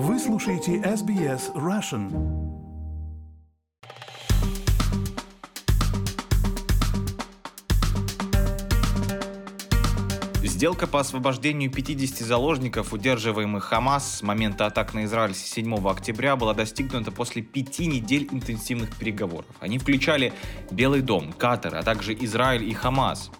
Вы слушаете SBS Russian. Сделка по освобождению 50 заложников, удерживаемых Хамас с момента атак на Израиль 7 октября, была достигнута после пяти недель интенсивных переговоров. Они включали Белый дом, Катар, а также Израиль и Хамас.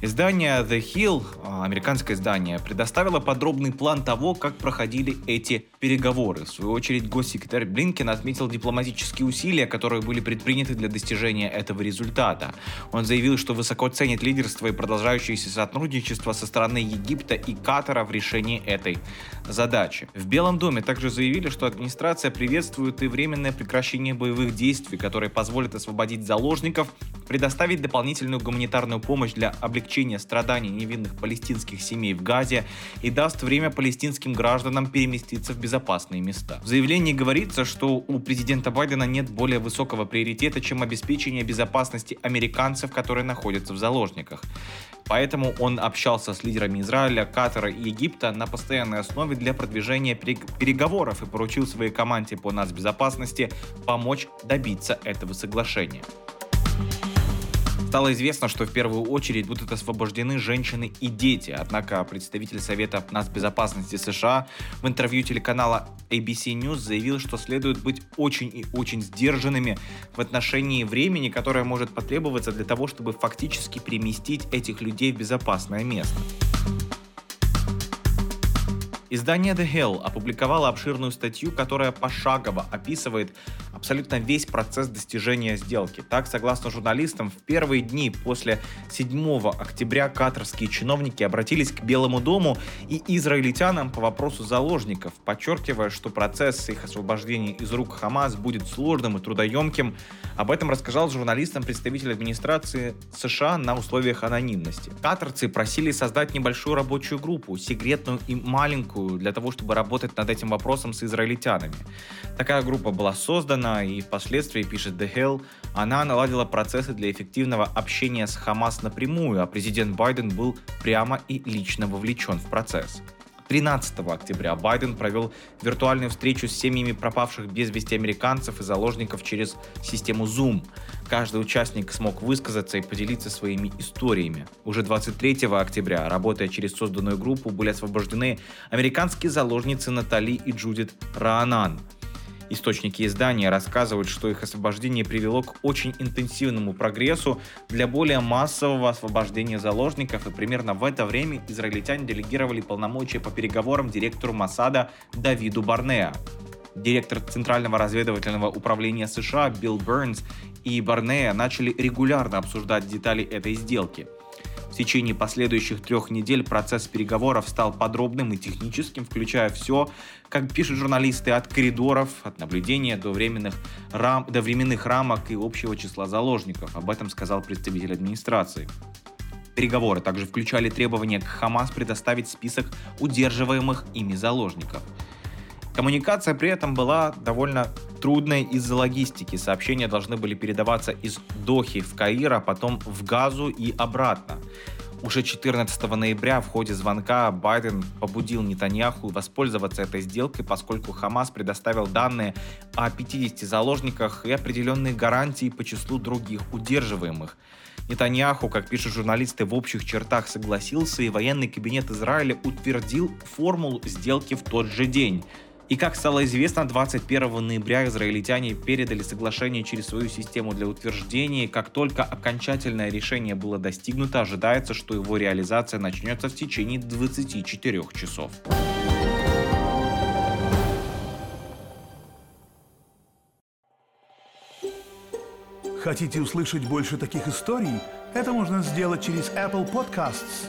Издание The Hill, а, американское издание, предоставило подробный план того, как проходили эти переговоры. В свою очередь, госсекретарь Блинкен отметил дипломатические усилия, которые были предприняты для достижения этого результата. Он заявил, что высоко ценит лидерство и продолжающееся сотрудничество со стороны Египта и Катара в решении этой задачи. В Белом доме также заявили, что администрация приветствует и временное прекращение боевых действий, которые позволят освободить заложников, предоставить дополнительную гуманитарную помощь для облегчения страданий невинных палестинских семей в Газе и даст время палестинским гражданам переместиться в безопасные места. В заявлении говорится, что у президента Байдена нет более высокого приоритета, чем обеспечение безопасности американцев, которые находятся в заложниках. Поэтому он общался с лидерами Израиля, Катара и Египта на постоянной основе для продвижения переговоров и поручил своей команде по нацбезопасности помочь добиться этого соглашения. Стало известно, что в первую очередь будут освобождены женщины и дети. Однако представитель Совета нацбезопасности США в интервью телеканала ABC News заявил, что следует быть очень и очень сдержанными в отношении времени, которое может потребоваться для того, чтобы фактически переместить этих людей в безопасное место. Издание The Hill опубликовало обширную статью, которая пошагово описывает абсолютно весь процесс достижения сделки. Так, согласно журналистам, в первые дни после 7 октября катарские чиновники обратились к Белому дому и израильтянам по вопросу заложников, подчеркивая, что процесс их освобождения из рук Хамас будет сложным и трудоемким. Об этом рассказал журналистам представитель администрации США на условиях анонимности. Катарцы просили создать небольшую рабочую группу, секретную и маленькую, для того, чтобы работать над этим вопросом с израильтянами. Такая группа была создана, и впоследствии, пишет The Hill, она наладила процессы для эффективного общения с Хамас напрямую, а президент Байден был прямо и лично вовлечен в процесс. 13 октября Байден провел виртуальную встречу с семьями пропавших без вести американцев и заложников через систему Zoom. Каждый участник смог высказаться и поделиться своими историями. Уже 23 октября, работая через созданную группу, были освобождены американские заложницы Натали и Джудит Раанан – Источники издания рассказывают, что их освобождение привело к очень интенсивному прогрессу для более массового освобождения заложников, и примерно в это время израильтяне делегировали полномочия по переговорам директору Масада Давиду Барнеа. Директор Центрального разведывательного управления США Билл Бернс и Барнея начали регулярно обсуждать детали этой сделки – в течение последующих трех недель процесс переговоров стал подробным и техническим, включая все, как пишут журналисты, от коридоров, от наблюдения до временных, рам, до временных рамок и общего числа заложников. Об этом сказал представитель администрации. Переговоры также включали требования к Хамас предоставить список удерживаемых ими заложников. Коммуникация при этом была довольно трудной из-за логистики. Сообщения должны были передаваться из Дохи в Каир, а потом в Газу и обратно. Уже 14 ноября в ходе звонка Байден побудил Нетаньяху воспользоваться этой сделкой, поскольку Хамас предоставил данные о 50 заложниках и определенные гарантии по числу других удерживаемых. Нетаньяху, как пишут журналисты, в общих чертах согласился, и военный кабинет Израиля утвердил формулу сделки в тот же день. И как стало известно, 21 ноября израильтяне передали соглашение через свою систему для утверждения. Как только окончательное решение было достигнуто, ожидается, что его реализация начнется в течение 24 часов. Хотите услышать больше таких историй? Это можно сделать через Apple Podcasts,